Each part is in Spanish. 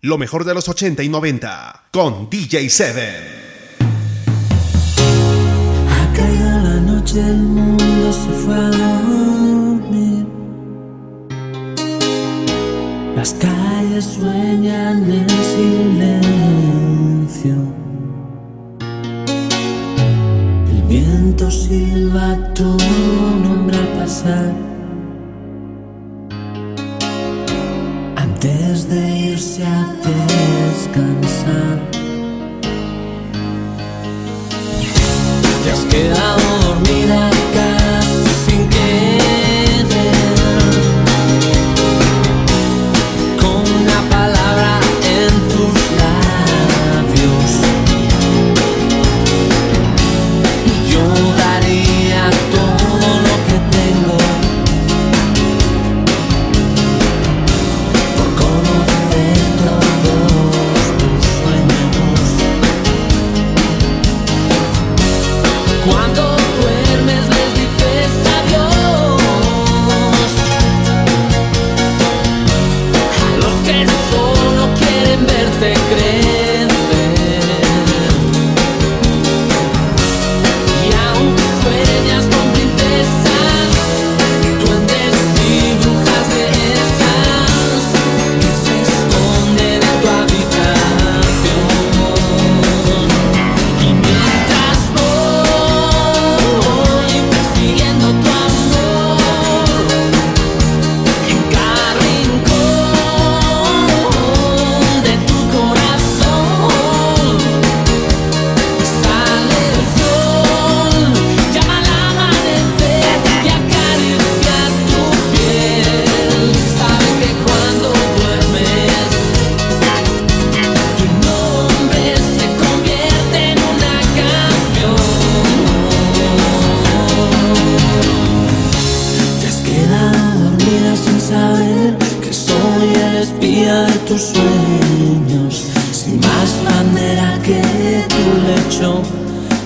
Lo mejor de los 80 y 90 con DJ Seven. Ha caído la noche, el mundo se fue a dormir. Las calles sueñan en silencio. El viento silba tu nombre al pasar. irse a descansar. Te has quedado dormida. tus sueños, sin más bandera que tu lecho,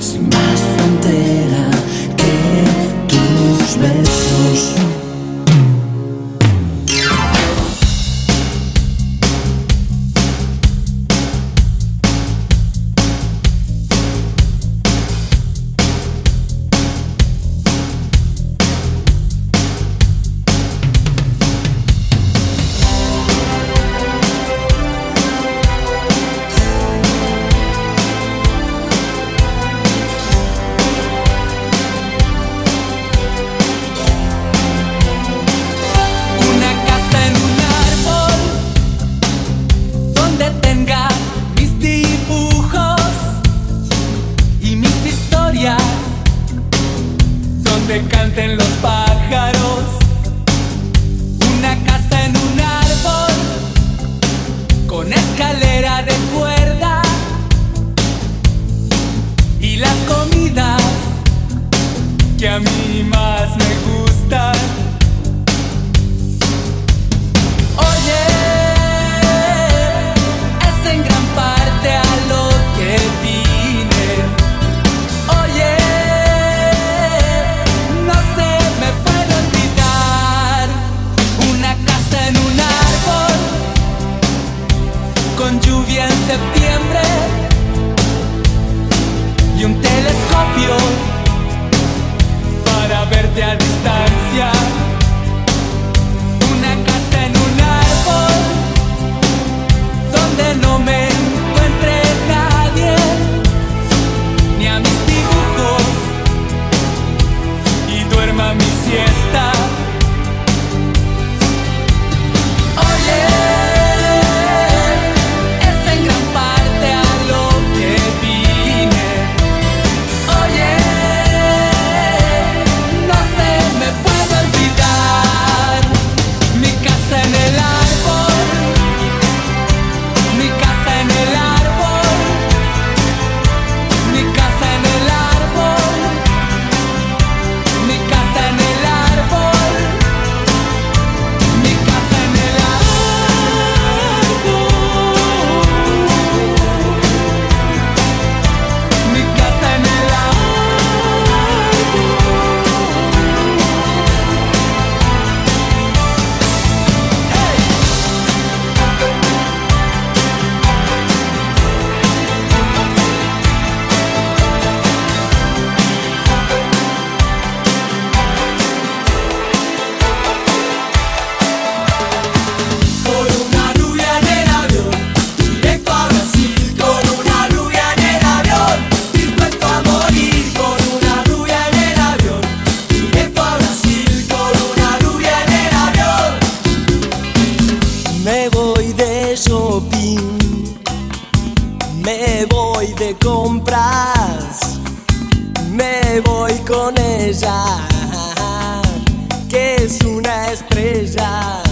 sin más frontera camino. con ella, que es una estrella.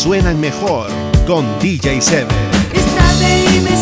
suenan mejor con DJ Seven. Y me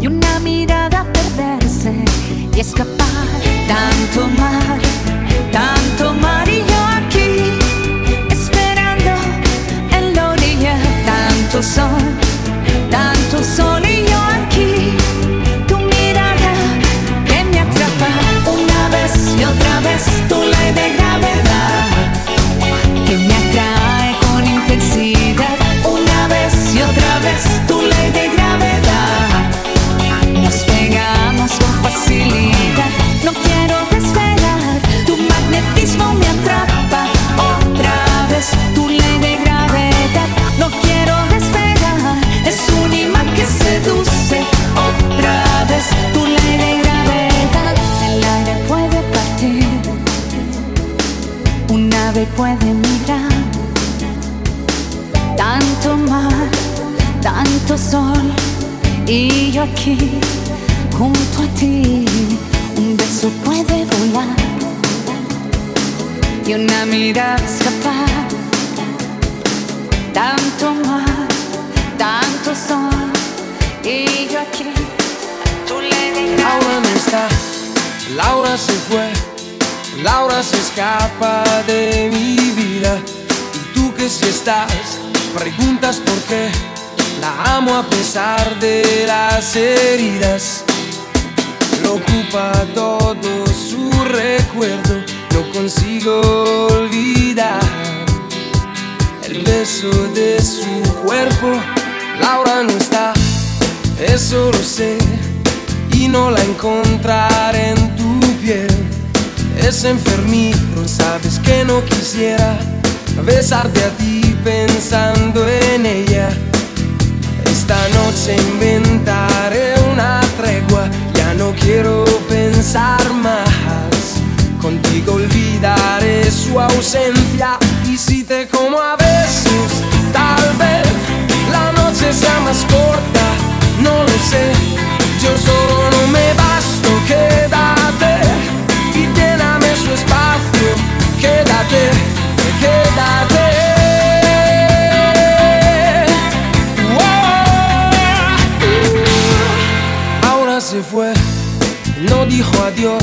y una mirada perderse y escapar. Tanto mar, tanto mar y yo aquí esperando en la orilla. Tanto sol, tanto sol y una mirada escapar, tanto mar, tanto sol, y yo aquí, tú le dirás. Laura no está, Laura se fue, Laura se escapa de mi vida. Y tú que si estás, preguntas por qué. La amo a pesar de las heridas. Lo todo su recuerdo, no consigo olvidar el beso de su cuerpo. Laura no está, eso lo sé y no la encontraré en tu piel. Es enfermizo, sabes que no quisiera besarte a ti pensando en ella. Esta noche inventaré una tregua, ya no quiero pensar más. Contigo olvidaré su ausencia y si te como a besos, tal vez la noche sea más corta, no lo sé. Yo solo no me basto, quédate y lléname su espacio. Quédate, quédate. Ahora se fue, no dijo adiós,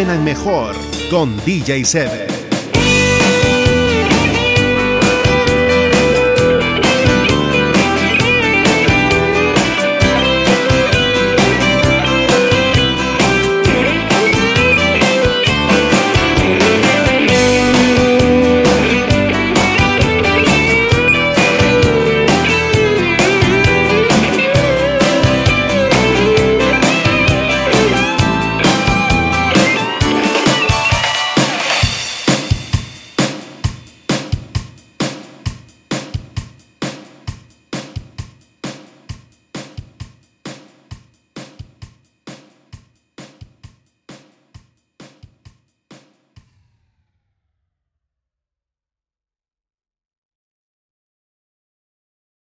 Suenan mejor con DJ Seven.